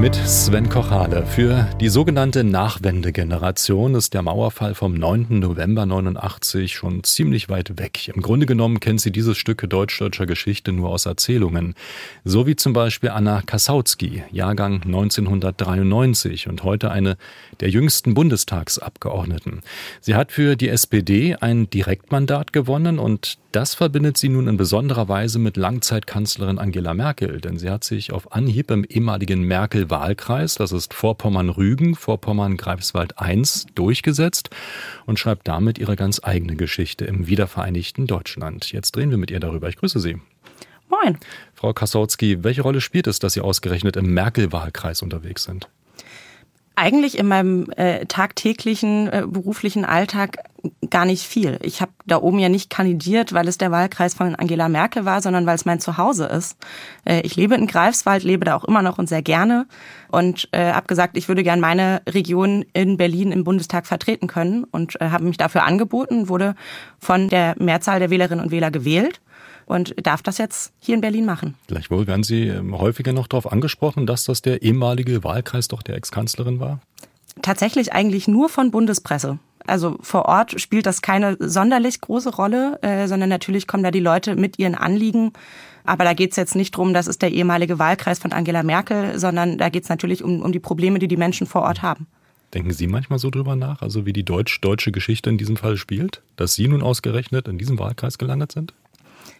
Mit Sven Kochale. Für die sogenannte Nachwendegeneration ist der Mauerfall vom 9. November 89 schon ziemlich weit weg. Im Grunde genommen kennt sie dieses Stücke deutsch-deutscher Geschichte nur aus Erzählungen. So wie zum Beispiel Anna Kassautsky, Jahrgang 1993 und heute eine der jüngsten Bundestagsabgeordneten. Sie hat für die SPD ein Direktmandat gewonnen und das verbindet sie nun in besonderer Weise mit Langzeitkanzlerin Angela Merkel, denn sie hat sich auf Anhieb im ehemaligen Merkel-Wahlkreis, das ist Vorpommern-Rügen, Vorpommern-Greifswald I, durchgesetzt und schreibt damit ihre ganz eigene Geschichte im wiedervereinigten Deutschland. Jetzt drehen wir mit ihr darüber. Ich grüße Sie. Moin. Frau Kassowski, welche Rolle spielt es, dass Sie ausgerechnet im Merkel-Wahlkreis unterwegs sind? Eigentlich in meinem äh, tagtäglichen äh, beruflichen Alltag gar nicht viel. Ich habe da oben ja nicht kandidiert, weil es der Wahlkreis von Angela Merkel war, sondern weil es mein Zuhause ist. Äh, ich lebe in Greifswald, lebe da auch immer noch und sehr gerne und äh, habe gesagt, ich würde gern meine Region in Berlin im Bundestag vertreten können und äh, habe mich dafür angeboten, wurde von der Mehrzahl der Wählerinnen und Wähler gewählt und darf das jetzt hier in Berlin machen. Gleichwohl werden Sie ähm, häufiger noch darauf angesprochen, dass das der ehemalige Wahlkreis doch der Ex-Kanzlerin war? Tatsächlich eigentlich nur von Bundespresse. Also vor Ort spielt das keine sonderlich große Rolle, äh, sondern natürlich kommen da die Leute mit ihren Anliegen. Aber da geht es jetzt nicht drum, das ist der ehemalige Wahlkreis von Angela Merkel, sondern da geht es natürlich um, um die Probleme, die die Menschen vor Ort haben. Denken Sie manchmal so drüber nach, also wie die deutsch-deutsche Geschichte in diesem Fall spielt, dass Sie nun ausgerechnet in diesem Wahlkreis gelandet sind?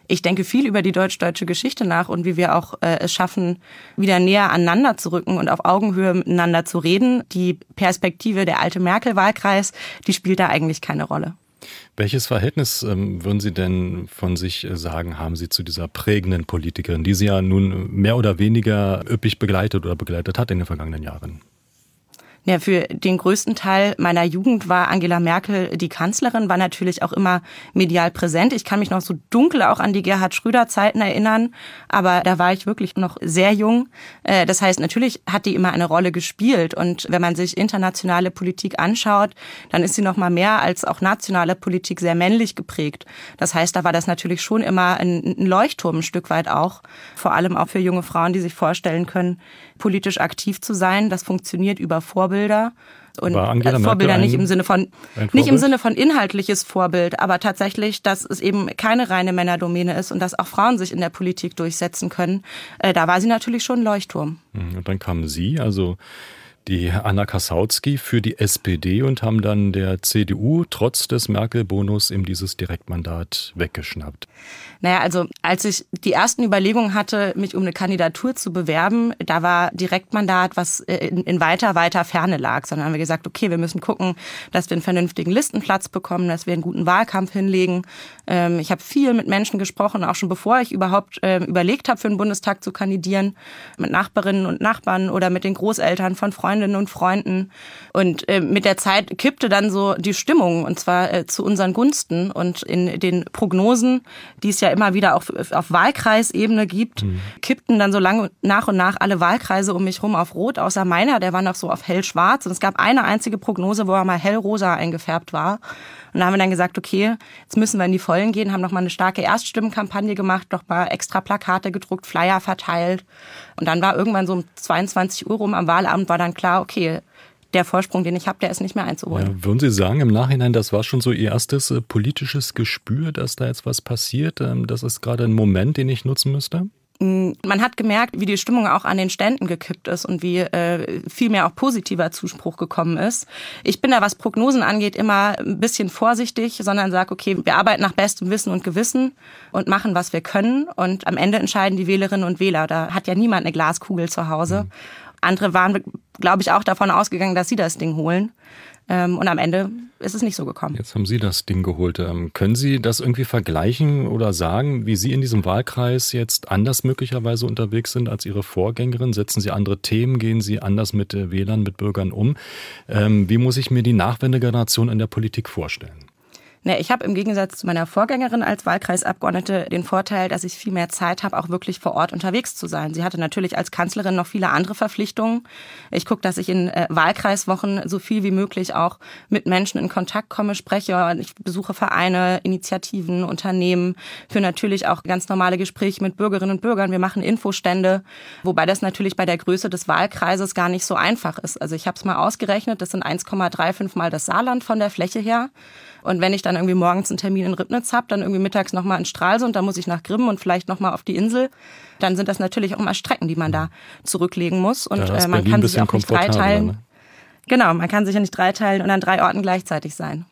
Ich denke viel über die deutsch-deutsche Geschichte nach und wie wir auch äh, es schaffen, wieder näher aneinander zu rücken und auf Augenhöhe miteinander zu reden. Die Perspektive der alte Merkel-Wahlkreis, die spielt da eigentlich keine Rolle. Welches Verhältnis ähm, würden Sie denn von sich äh, sagen, haben Sie zu dieser prägenden Politikerin, die Sie ja nun mehr oder weniger üppig begleitet oder begleitet hat in den vergangenen Jahren? Ja, für den größten Teil meiner Jugend war Angela Merkel die Kanzlerin, war natürlich auch immer medial präsent. Ich kann mich noch so dunkel auch an die Gerhard Schröder Zeiten erinnern, aber da war ich wirklich noch sehr jung. Äh, das heißt, natürlich hat die immer eine Rolle gespielt und wenn man sich internationale Politik anschaut, dann ist sie noch mal mehr als auch nationale Politik sehr männlich geprägt. Das heißt, da war das natürlich schon immer ein Leuchtturm ein Stück weit auch, vor allem auch für junge Frauen, die sich vorstellen können, politisch aktiv zu sein. Das funktioniert über Vorbilder. Und Vorbilder nicht im Sinne von nicht im Sinne von inhaltliches Vorbild, aber tatsächlich, dass es eben keine reine Männerdomäne ist und dass auch Frauen sich in der Politik durchsetzen können. Äh, da war sie natürlich schon ein Leuchtturm. Mhm, und dann kamen Sie, also die Anna Kassautsky für die SPD und haben dann der CDU trotz des Merkel-Bonus eben dieses Direktmandat weggeschnappt. Naja, also als ich die ersten Überlegungen hatte, mich um eine Kandidatur zu bewerben, da war Direktmandat, was äh, in, in weiter, weiter Ferne lag, sondern haben wir gesagt, okay, wir müssen gucken, dass wir einen vernünftigen Listenplatz bekommen, dass wir einen guten Wahlkampf hinlegen. Ähm, ich habe viel mit Menschen gesprochen, auch schon bevor ich überhaupt ähm, überlegt habe, für den Bundestag zu kandidieren, mit Nachbarinnen und Nachbarn oder mit den Großeltern von Freundinnen und Freunden. Und äh, mit der Zeit kippte dann so die Stimmung, und zwar äh, zu unseren Gunsten. Und in den Prognosen, die es ja immer wieder auf, auf Wahlkreisebene gibt, mhm. kippten dann so lange nach und nach alle Wahlkreise um mich rum auf Rot, außer meiner, der war noch so auf hellschwarz. Und es gab eine einzige Prognose, wo er mal hellrosa eingefärbt war. Und da haben wir dann gesagt, okay, jetzt müssen wir in die Vollen gehen, haben nochmal eine starke Erststimmenkampagne gemacht, nochmal extra Plakate gedruckt, Flyer verteilt. Und dann war irgendwann so um 22 Uhr rum am Wahlabend war dann klar, okay, der Vorsprung, den ich habe, der ist nicht mehr einzuholen. Ja, würden Sie sagen, im Nachhinein, das war schon so Ihr erstes äh, politisches Gespür, dass da jetzt was passiert? Ähm, das ist gerade ein Moment, den ich nutzen müsste? Mm, man hat gemerkt, wie die Stimmung auch an den Ständen gekippt ist und wie äh, viel mehr auch positiver Zuspruch gekommen ist. Ich bin da, was Prognosen angeht, immer ein bisschen vorsichtig, sondern sage, okay, wir arbeiten nach bestem Wissen und Gewissen und machen, was wir können. Und am Ende entscheiden die Wählerinnen und Wähler. Da hat ja niemand eine Glaskugel zu Hause. Mhm. Andere waren, glaube ich, auch davon ausgegangen, dass sie das Ding holen. Ähm, und am Ende ist es nicht so gekommen. Jetzt haben Sie das Ding geholt. Ähm, können Sie das irgendwie vergleichen oder sagen, wie Sie in diesem Wahlkreis jetzt anders möglicherweise unterwegs sind als Ihre Vorgängerin? Setzen Sie andere Themen? Gehen Sie anders mit äh, Wählern, mit Bürgern um? Ähm, wie muss ich mir die Nachwendegeneration in der Politik vorstellen? Ne, ich habe im Gegensatz zu meiner Vorgängerin als Wahlkreisabgeordnete den Vorteil, dass ich viel mehr Zeit habe, auch wirklich vor Ort unterwegs zu sein. Sie hatte natürlich als Kanzlerin noch viele andere Verpflichtungen. Ich gucke, dass ich in äh, Wahlkreiswochen so viel wie möglich auch mit Menschen in Kontakt komme, spreche. Ich besuche Vereine, Initiativen, Unternehmen, für natürlich auch ganz normale Gespräche mit Bürgerinnen und Bürgern. Wir machen Infostände, wobei das natürlich bei der Größe des Wahlkreises gar nicht so einfach ist. Also ich habe es mal ausgerechnet, das sind 1,35 mal das Saarland von der Fläche her. Und wenn ich dann irgendwie morgens einen Termin in Ribnitz habe, dann irgendwie mittags nochmal in Stralsund, dann muss ich nach Grimmen und vielleicht nochmal auf die Insel, dann sind das natürlich auch mal Strecken, die man da zurücklegen muss. Und äh, man kann sich auch nicht dreiteilen. Ne? Genau, man kann sich ja nicht dreiteilen und an drei Orten gleichzeitig sein.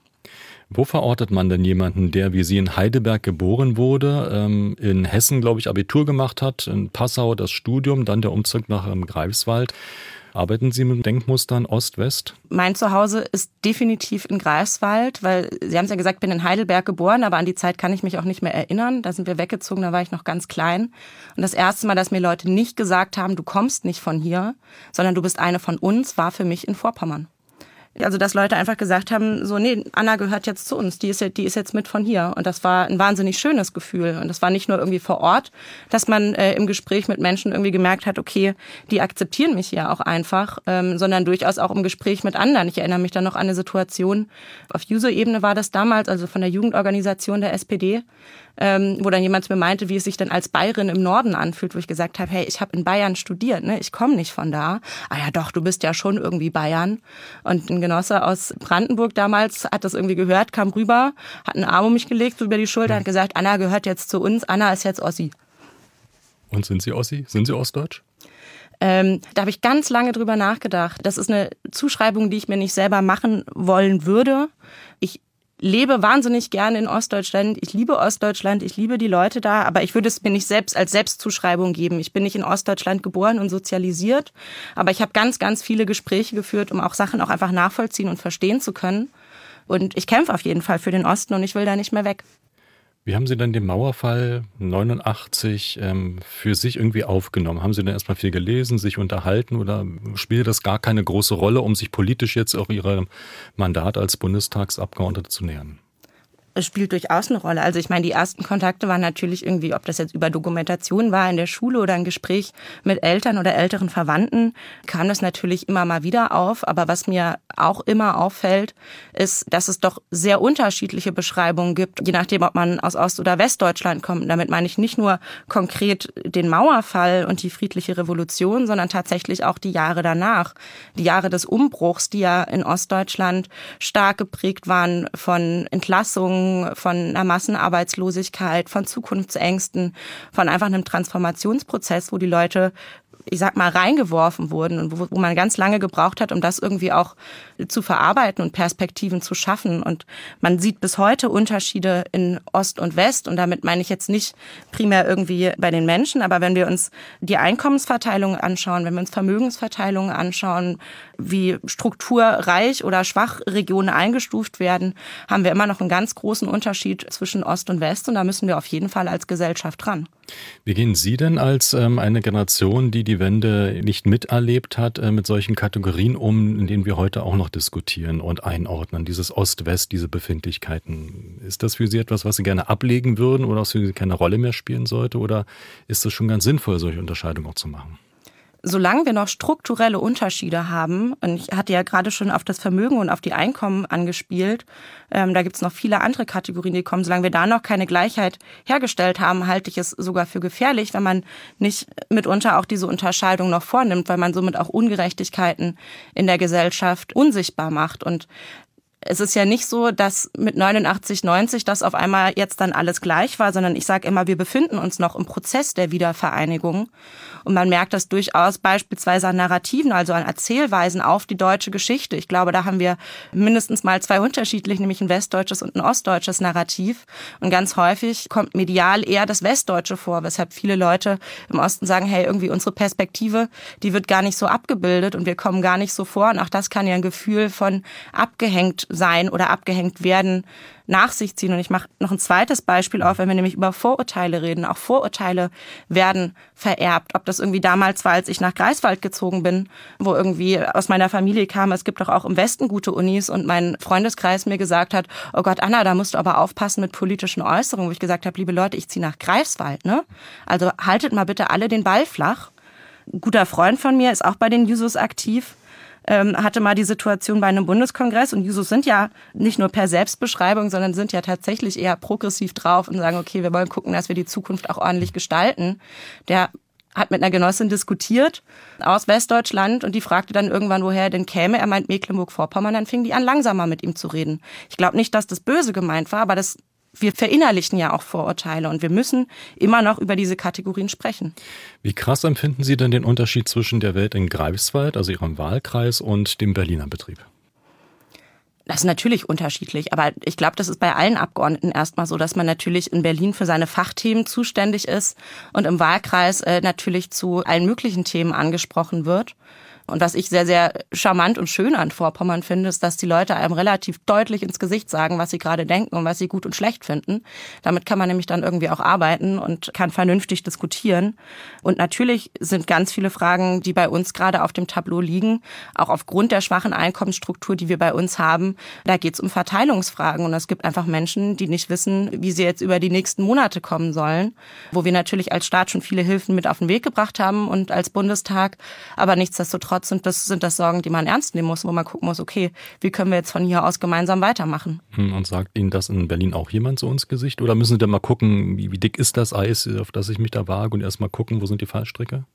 Wo verortet man denn jemanden, der wie Sie in Heidelberg geboren wurde, ähm, in Hessen, glaube ich, Abitur gemacht hat, in Passau das Studium, dann der Umzug nach Greifswald? Arbeiten Sie mit Denkmustern Ost-West? Mein Zuhause ist definitiv in Greifswald, weil Sie haben es ja gesagt, ich bin in Heidelberg geboren, aber an die Zeit kann ich mich auch nicht mehr erinnern. Da sind wir weggezogen, da war ich noch ganz klein. Und das erste Mal, dass mir Leute nicht gesagt haben, du kommst nicht von hier, sondern du bist eine von uns, war für mich in Vorpommern. Also, dass Leute einfach gesagt haben, so, nee, Anna gehört jetzt zu uns, die ist, die ist jetzt mit von hier. Und das war ein wahnsinnig schönes Gefühl. Und das war nicht nur irgendwie vor Ort, dass man äh, im Gespräch mit Menschen irgendwie gemerkt hat, okay, die akzeptieren mich ja auch einfach, ähm, sondern durchaus auch im Gespräch mit anderen. Ich erinnere mich dann noch an eine Situation, auf User-Ebene war das damals, also von der Jugendorganisation der SPD, ähm, wo dann jemand mir meinte, wie es sich denn als Bayerin im Norden anfühlt, wo ich gesagt habe, hey, ich habe in Bayern studiert, ne? ich komme nicht von da. Ah ja, doch, du bist ja schon irgendwie Bayern. Und ein Genosse aus Brandenburg damals hat das irgendwie gehört, kam rüber, hat einen Arm um mich gelegt, so über die Schulter, hat gesagt, Anna gehört jetzt zu uns, Anna ist jetzt Ossi. Und sind Sie Ossi? Sind Sie Ostdeutsch? Ähm, da habe ich ganz lange drüber nachgedacht. Das ist eine Zuschreibung, die ich mir nicht selber machen wollen würde. Ich lebe wahnsinnig gerne in Ostdeutschland. Ich liebe Ostdeutschland, ich liebe die Leute da, aber ich würde es mir nicht selbst als Selbstzuschreibung geben. Ich bin nicht in Ostdeutschland geboren und sozialisiert, aber ich habe ganz, ganz viele Gespräche geführt, um auch Sachen auch einfach nachvollziehen und verstehen zu können. Und ich kämpfe auf jeden Fall für den Osten und ich will da nicht mehr weg. Wie haben Sie denn den Mauerfall 89 ähm, für sich irgendwie aufgenommen? Haben Sie denn erstmal viel gelesen, sich unterhalten oder spielt das gar keine große Rolle, um sich politisch jetzt auch Ihrem Mandat als Bundestagsabgeordnete zu nähern? Es spielt durchaus eine Rolle. Also ich meine, die ersten Kontakte waren natürlich irgendwie, ob das jetzt über Dokumentation war in der Schule oder ein Gespräch mit Eltern oder älteren Verwandten, kam das natürlich immer mal wieder auf. Aber was mir auch immer auffällt, ist, dass es doch sehr unterschiedliche Beschreibungen gibt, je nachdem, ob man aus Ost- oder Westdeutschland kommt. Damit meine ich nicht nur konkret den Mauerfall und die friedliche Revolution, sondern tatsächlich auch die Jahre danach. Die Jahre des Umbruchs, die ja in Ostdeutschland stark geprägt waren von Entlassungen, von einer Massenarbeitslosigkeit, von Zukunftsängsten, von einfach einem Transformationsprozess, wo die Leute ich sag mal, reingeworfen wurden und wo, wo man ganz lange gebraucht hat, um das irgendwie auch zu verarbeiten und Perspektiven zu schaffen. Und man sieht bis heute Unterschiede in Ost und West. Und damit meine ich jetzt nicht primär irgendwie bei den Menschen, aber wenn wir uns die Einkommensverteilung anschauen, wenn wir uns Vermögensverteilungen anschauen, wie strukturreich oder schwach Regionen eingestuft werden, haben wir immer noch einen ganz großen Unterschied zwischen Ost und West. Und da müssen wir auf jeden Fall als Gesellschaft dran. Wie gehen Sie denn als ähm, eine Generation, die die Wende nicht miterlebt hat, äh, mit solchen Kategorien um, in denen wir heute auch noch diskutieren und einordnen? Dieses Ost-West, diese Befindlichkeiten. Ist das für Sie etwas, was Sie gerne ablegen würden oder was für Sie keine Rolle mehr spielen sollte? Oder ist es schon ganz sinnvoll, solche Unterscheidungen auch zu machen? Solange wir noch strukturelle Unterschiede haben, und ich hatte ja gerade schon auf das Vermögen und auf die Einkommen angespielt, ähm, da gibt's noch viele andere Kategorien, die kommen, solange wir da noch keine Gleichheit hergestellt haben, halte ich es sogar für gefährlich, wenn man nicht mitunter auch diese Unterscheidung noch vornimmt, weil man somit auch Ungerechtigkeiten in der Gesellschaft unsichtbar macht. Und es ist ja nicht so, dass mit 89, 90 das auf einmal jetzt dann alles gleich war, sondern ich sage immer, wir befinden uns noch im Prozess der Wiedervereinigung. Und man merkt das durchaus beispielsweise an Narrativen, also an Erzählweisen auf die deutsche Geschichte. Ich glaube, da haben wir mindestens mal zwei unterschiedliche, nämlich ein westdeutsches und ein ostdeutsches Narrativ. Und ganz häufig kommt medial eher das Westdeutsche vor, weshalb viele Leute im Osten sagen, hey, irgendwie unsere Perspektive, die wird gar nicht so abgebildet und wir kommen gar nicht so vor. Und auch das kann ja ein Gefühl von abgehängt sein oder abgehängt werden nach sich ziehen. Und ich mache noch ein zweites Beispiel auf, wenn wir nämlich über Vorurteile reden. Auch Vorurteile werden vererbt. Ob das irgendwie damals war, als ich nach Greifswald gezogen bin, wo irgendwie aus meiner Familie kam, es gibt doch auch im Westen gute Unis und mein Freundeskreis mir gesagt hat, oh Gott, Anna, da musst du aber aufpassen mit politischen Äußerungen, wo ich gesagt habe, liebe Leute, ich ziehe nach Greifswald. Ne? Also haltet mal bitte alle den Ball flach. Ein guter Freund von mir ist auch bei den Jusos aktiv ähm, hatte mal die Situation bei einem Bundeskongress und Jusos sind ja nicht nur per Selbstbeschreibung, sondern sind ja tatsächlich eher progressiv drauf und sagen, okay, wir wollen gucken, dass wir die Zukunft auch ordentlich gestalten. Der hat mit einer Genossin diskutiert aus Westdeutschland und die fragte dann irgendwann, woher er denn käme. Er meint Mecklenburg-Vorpommern, dann fing die an, langsamer mit ihm zu reden. Ich glaube nicht, dass das böse gemeint war, aber das wir verinnerlichen ja auch Vorurteile und wir müssen immer noch über diese Kategorien sprechen. Wie krass empfinden Sie denn den Unterschied zwischen der Welt in Greifswald, also Ihrem Wahlkreis, und dem Berliner Betrieb? Das ist natürlich unterschiedlich, aber ich glaube, das ist bei allen Abgeordneten erstmal so, dass man natürlich in Berlin für seine Fachthemen zuständig ist und im Wahlkreis äh, natürlich zu allen möglichen Themen angesprochen wird. Und was ich sehr, sehr charmant und schön an Vorpommern finde, ist, dass die Leute einem relativ deutlich ins Gesicht sagen, was sie gerade denken und was sie gut und schlecht finden. Damit kann man nämlich dann irgendwie auch arbeiten und kann vernünftig diskutieren. Und natürlich sind ganz viele Fragen, die bei uns gerade auf dem Tableau liegen, auch aufgrund der schwachen Einkommensstruktur, die wir bei uns haben. Da geht es um Verteilungsfragen. Und es gibt einfach Menschen, die nicht wissen, wie sie jetzt über die nächsten Monate kommen sollen, wo wir natürlich als Staat schon viele Hilfen mit auf den Weg gebracht haben und als Bundestag. Aber nichtsdestotrotz Nichtsdestotrotz sind das, sind das Sorgen, die man ernst nehmen muss, wo man gucken muss, okay, wie können wir jetzt von hier aus gemeinsam weitermachen? Hm, und sagt Ihnen das in Berlin auch jemand so ins Gesicht? Oder müssen Sie dann mal gucken, wie, wie dick ist das Eis, auf das ich mich da wage und erst mal gucken, wo sind die Fallstricke?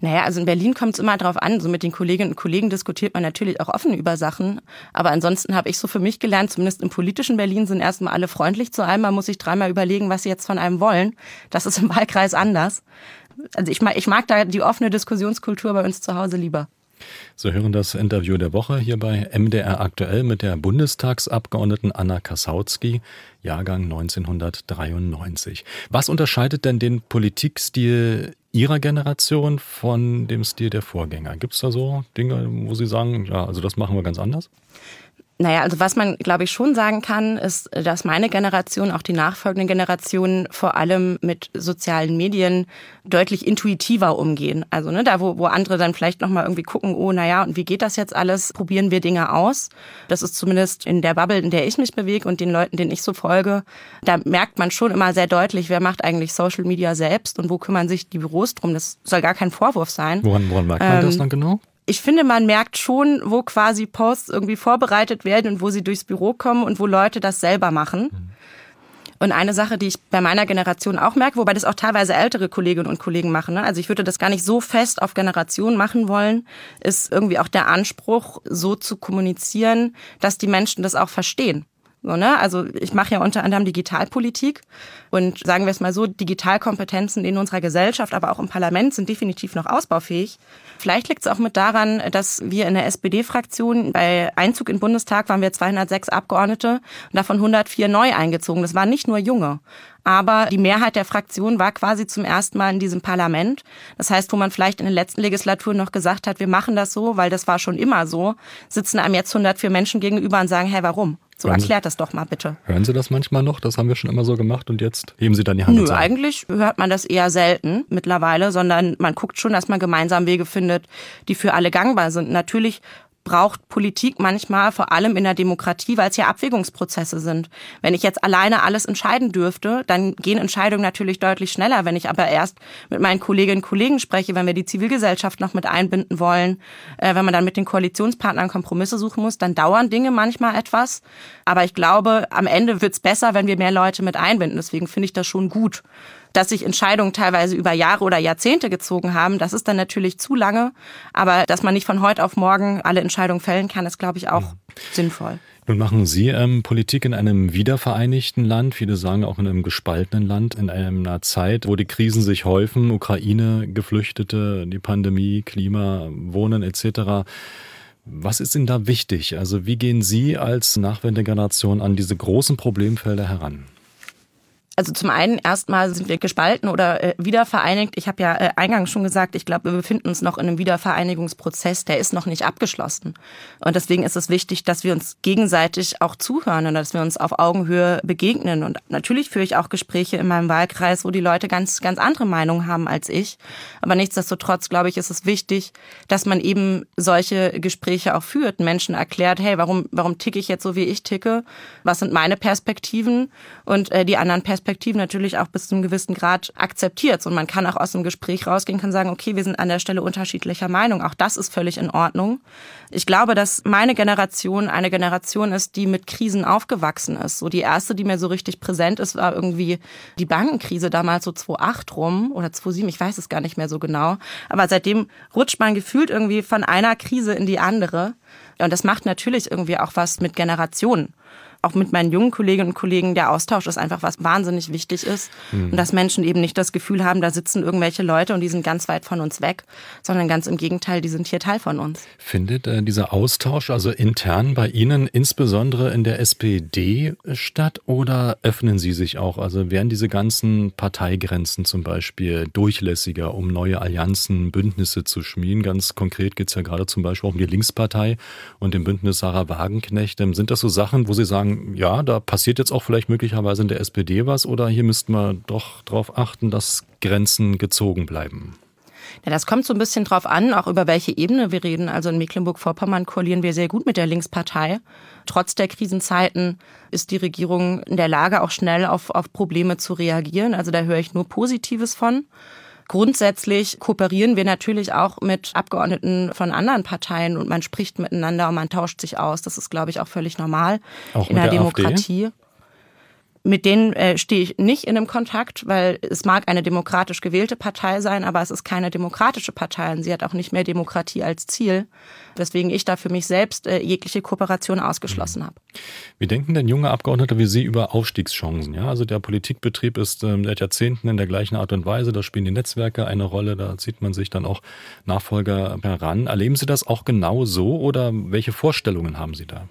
Naja, also in Berlin kommt es immer darauf an. So mit den Kolleginnen und Kollegen diskutiert man natürlich auch offen über Sachen. Aber ansonsten habe ich so für mich gelernt, zumindest im politischen Berlin sind erstmal alle freundlich zu einem. Man muss sich dreimal überlegen, was sie jetzt von einem wollen. Das ist im Wahlkreis anders. Also ich mag, ich mag da die offene Diskussionskultur bei uns zu Hause lieber. Sie hören das Interview der Woche hier bei MDR aktuell mit der Bundestagsabgeordneten Anna Kasautsky, Jahrgang 1993. Was unterscheidet denn den Politikstil Ihrer Generation von dem Stil der Vorgänger? Gibt es da so Dinge, wo Sie sagen, ja, also das machen wir ganz anders? Naja, also was man, glaube ich, schon sagen kann, ist, dass meine Generation, auch die nachfolgenden Generationen vor allem mit sozialen Medien deutlich intuitiver umgehen. Also ne, da, wo, wo andere dann vielleicht nochmal irgendwie gucken, oh, naja, und wie geht das jetzt alles? Probieren wir Dinge aus. Das ist zumindest in der Bubble, in der ich mich bewege und den Leuten, denen ich so folge, da merkt man schon immer sehr deutlich, wer macht eigentlich Social Media selbst und wo kümmern sich die Büros drum. Das soll gar kein Vorwurf sein. Woran, woran merkt man ähm, das dann genau? Ich finde, man merkt schon, wo quasi Posts irgendwie vorbereitet werden und wo sie durchs Büro kommen und wo Leute das selber machen. Mhm. Und eine Sache, die ich bei meiner Generation auch merke, wobei das auch teilweise ältere Kolleginnen und Kollegen machen, ne? also ich würde das gar nicht so fest auf Generation machen wollen, ist irgendwie auch der Anspruch, so zu kommunizieren, dass die Menschen das auch verstehen. So, ne? Also ich mache ja unter anderem Digitalpolitik und sagen wir es mal so, Digitalkompetenzen in unserer Gesellschaft, aber auch im Parlament sind definitiv noch ausbaufähig. Vielleicht liegt es auch mit daran, dass wir in der SPD-Fraktion bei Einzug in den Bundestag waren wir 206 Abgeordnete und davon 104 neu eingezogen. Das waren nicht nur junge. Aber die Mehrheit der Fraktion war quasi zum ersten Mal in diesem Parlament. Das heißt, wo man vielleicht in den letzten Legislaturen noch gesagt hat, wir machen das so, weil das war schon immer so, sitzen einem jetzt 104 Menschen gegenüber und sagen, hey, warum? So hören erklärt das doch mal bitte. Hören Sie das manchmal noch? Das haben wir schon immer so gemacht und jetzt heben Sie dann die Hand. Nö, eigentlich hört man das eher selten mittlerweile, sondern man guckt schon, dass man gemeinsam Wege findet, die für alle gangbar sind. Natürlich braucht Politik manchmal, vor allem in der Demokratie, weil es ja Abwägungsprozesse sind. Wenn ich jetzt alleine alles entscheiden dürfte, dann gehen Entscheidungen natürlich deutlich schneller. Wenn ich aber erst mit meinen Kolleginnen und Kollegen spreche, wenn wir die Zivilgesellschaft noch mit einbinden wollen, äh, wenn man dann mit den Koalitionspartnern Kompromisse suchen muss, dann dauern Dinge manchmal etwas. Aber ich glaube, am Ende wird es besser, wenn wir mehr Leute mit einbinden. Deswegen finde ich das schon gut dass sich Entscheidungen teilweise über Jahre oder Jahrzehnte gezogen haben, das ist dann natürlich zu lange. Aber dass man nicht von heute auf morgen alle Entscheidungen fällen kann, ist, glaube ich, auch ja. sinnvoll. Nun machen Sie ähm, Politik in einem wiedervereinigten Land, viele sagen auch in einem gespaltenen Land, in einer Zeit, wo die Krisen sich häufen, Ukraine, Geflüchtete, die Pandemie, Klima, Wohnen etc. Was ist Ihnen da wichtig? Also wie gehen Sie als Nachwendegeneration an diese großen Problemfelder heran? Also zum einen erstmal sind wir gespalten oder äh, wiedervereinigt. Ich habe ja äh, eingangs schon gesagt, ich glaube, wir befinden uns noch in einem Wiedervereinigungsprozess, der ist noch nicht abgeschlossen. Und deswegen ist es wichtig, dass wir uns gegenseitig auch zuhören und dass wir uns auf Augenhöhe begegnen. Und natürlich führe ich auch Gespräche in meinem Wahlkreis, wo die Leute ganz, ganz andere Meinungen haben als ich. Aber nichtsdestotrotz, glaube ich, ist es wichtig, dass man eben solche Gespräche auch führt, Menschen erklärt, hey, warum, warum ticke ich jetzt so, wie ich ticke? Was sind meine Perspektiven? Und äh, die anderen Perspektiven Perspektiven natürlich auch bis zu einem gewissen Grad akzeptiert. Und man kann auch aus dem Gespräch rausgehen, kann sagen, okay, wir sind an der Stelle unterschiedlicher Meinung. Auch das ist völlig in Ordnung. Ich glaube, dass meine Generation eine Generation ist, die mit Krisen aufgewachsen ist. So die erste, die mir so richtig präsent ist, war irgendwie die Bankenkrise damals so 2008 rum oder 2007, ich weiß es gar nicht mehr so genau. Aber seitdem rutscht man gefühlt irgendwie von einer Krise in die andere. Und das macht natürlich irgendwie auch was mit Generationen auch mit meinen jungen Kolleginnen und Kollegen, der Austausch ist einfach was wahnsinnig wichtig ist. Mhm. Und dass Menschen eben nicht das Gefühl haben, da sitzen irgendwelche Leute und die sind ganz weit von uns weg, sondern ganz im Gegenteil, die sind hier Teil von uns. Findet äh, dieser Austausch also intern bei Ihnen insbesondere in der SPD statt oder öffnen Sie sich auch? Also werden diese ganzen Parteigrenzen zum Beispiel durchlässiger, um neue Allianzen, Bündnisse zu schmieden? Ganz konkret geht es ja gerade zum Beispiel auch um die Linkspartei und dem Bündnis Sarah Wagenknecht. Ähm, sind das so Sachen, wo Sie sagen, sagen, ja, da passiert jetzt auch vielleicht möglicherweise in der SPD was oder hier müssten wir doch darauf achten, dass Grenzen gezogen bleiben? Ja, das kommt so ein bisschen drauf an, auch über welche Ebene wir reden. Also in Mecklenburg-Vorpommern koalieren wir sehr gut mit der Linkspartei. Trotz der Krisenzeiten ist die Regierung in der Lage, auch schnell auf, auf Probleme zu reagieren. Also da höre ich nur Positives von. Grundsätzlich kooperieren wir natürlich auch mit Abgeordneten von anderen Parteien und man spricht miteinander und man tauscht sich aus. Das ist, glaube ich, auch völlig normal auch in der, der Demokratie. AfD? Mit denen äh, stehe ich nicht in einem Kontakt, weil es mag eine demokratisch gewählte Partei sein, aber es ist keine demokratische Partei und sie hat auch nicht mehr Demokratie als Ziel, weswegen ich da für mich selbst äh, jegliche Kooperation ausgeschlossen habe. Wie denken denn junge Abgeordnete wie Sie über Aufstiegschancen? Ja, also der Politikbetrieb ist ähm, seit Jahrzehnten in der gleichen Art und Weise. Da spielen die Netzwerke eine Rolle, da zieht man sich dann auch Nachfolger heran. Erleben Sie das auch genau so oder welche Vorstellungen haben Sie da?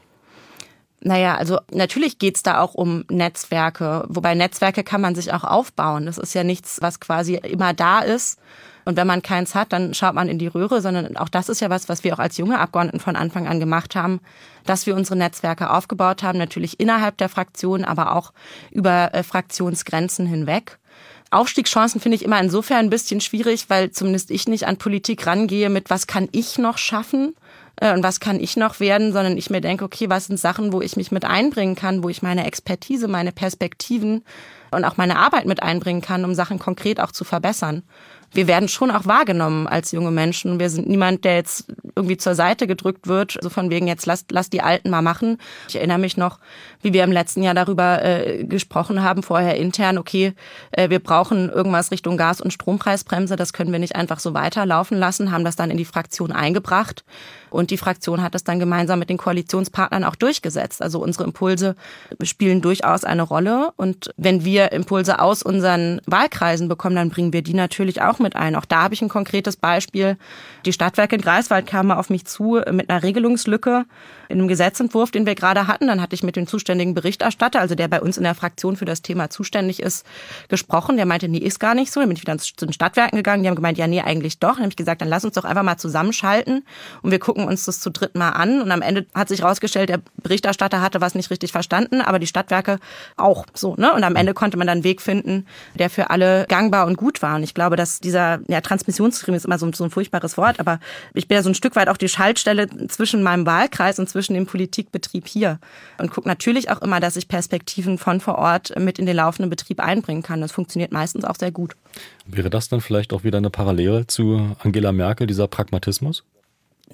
Naja, also natürlich geht's da auch um Netzwerke, wobei Netzwerke kann man sich auch aufbauen. Das ist ja nichts, was quasi immer da ist. Und wenn man keins hat, dann schaut man in die Röhre, sondern auch das ist ja was, was wir auch als junge Abgeordneten von Anfang an gemacht haben, dass wir unsere Netzwerke aufgebaut haben, natürlich innerhalb der Fraktion, aber auch über äh, Fraktionsgrenzen hinweg. Aufstiegschancen finde ich immer insofern ein bisschen schwierig, weil zumindest ich nicht an Politik rangehe mit, was kann ich noch schaffen, äh, und was kann ich noch werden, sondern ich mir denke, okay, was sind Sachen, wo ich mich mit einbringen kann, wo ich meine Expertise, meine Perspektiven und auch meine Arbeit mit einbringen kann, um Sachen konkret auch zu verbessern wir werden schon auch wahrgenommen als junge Menschen. Wir sind niemand, der jetzt irgendwie zur Seite gedrückt wird, so also von wegen jetzt lass, lass die Alten mal machen. Ich erinnere mich noch, wie wir im letzten Jahr darüber äh, gesprochen haben, vorher intern, okay, äh, wir brauchen irgendwas Richtung Gas- und Strompreisbremse, das können wir nicht einfach so weiterlaufen lassen, haben das dann in die Fraktion eingebracht. Und die Fraktion hat das dann gemeinsam mit den Koalitionspartnern auch durchgesetzt. Also unsere Impulse spielen durchaus eine Rolle. Und wenn wir Impulse aus unseren Wahlkreisen bekommen, dann bringen wir die natürlich auch mit ein. Auch da habe ich ein konkretes Beispiel. Die Stadtwerke in Greifswald kamen auf mich zu mit einer Regelungslücke in einem Gesetzentwurf, den wir gerade hatten. Dann hatte ich mit dem zuständigen Berichterstatter, also der bei uns in der Fraktion für das Thema zuständig ist, gesprochen. Der meinte, nee, ist gar nicht so. Dann bin ich wieder zu den Stadtwerken gegangen. Die haben gemeint, ja, nee, eigentlich doch. Dann habe ich gesagt, dann lass uns doch einfach mal zusammenschalten und wir gucken, uns das zu dritt mal an. Und am Ende hat sich herausgestellt, der Berichterstatter hatte was nicht richtig verstanden, aber die Stadtwerke auch so. Ne? Und am Ende konnte man dann einen Weg finden, der für alle gangbar und gut war. Und ich glaube, dass dieser ja, Transmissionsstream ist immer so, so ein furchtbares Wort, aber ich bin ja so ein Stück weit auch die Schaltstelle zwischen meinem Wahlkreis und zwischen dem Politikbetrieb hier. Und gucke natürlich auch immer, dass ich Perspektiven von vor Ort mit in den laufenden Betrieb einbringen kann. Das funktioniert meistens auch sehr gut. Wäre das dann vielleicht auch wieder eine Parallele zu Angela Merkel, dieser Pragmatismus?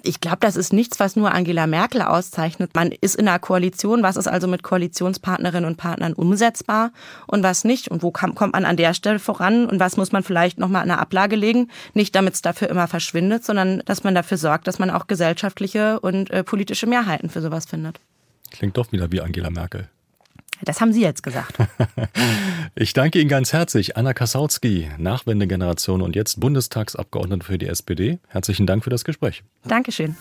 Ich glaube, das ist nichts, was nur Angela Merkel auszeichnet. Man ist in einer Koalition. Was ist also mit Koalitionspartnerinnen und Partnern umsetzbar und was nicht? Und wo kommt man an der Stelle voran? Und was muss man vielleicht nochmal in eine Ablage legen? Nicht, damit es dafür immer verschwindet, sondern dass man dafür sorgt, dass man auch gesellschaftliche und äh, politische Mehrheiten für sowas findet. Klingt doch wieder wie Angela Merkel. Das haben Sie jetzt gesagt. ich danke Ihnen ganz herzlich, Anna Kasautsky, Nachwendegeneration und jetzt Bundestagsabgeordnete für die SPD. Herzlichen Dank für das Gespräch. Dankeschön.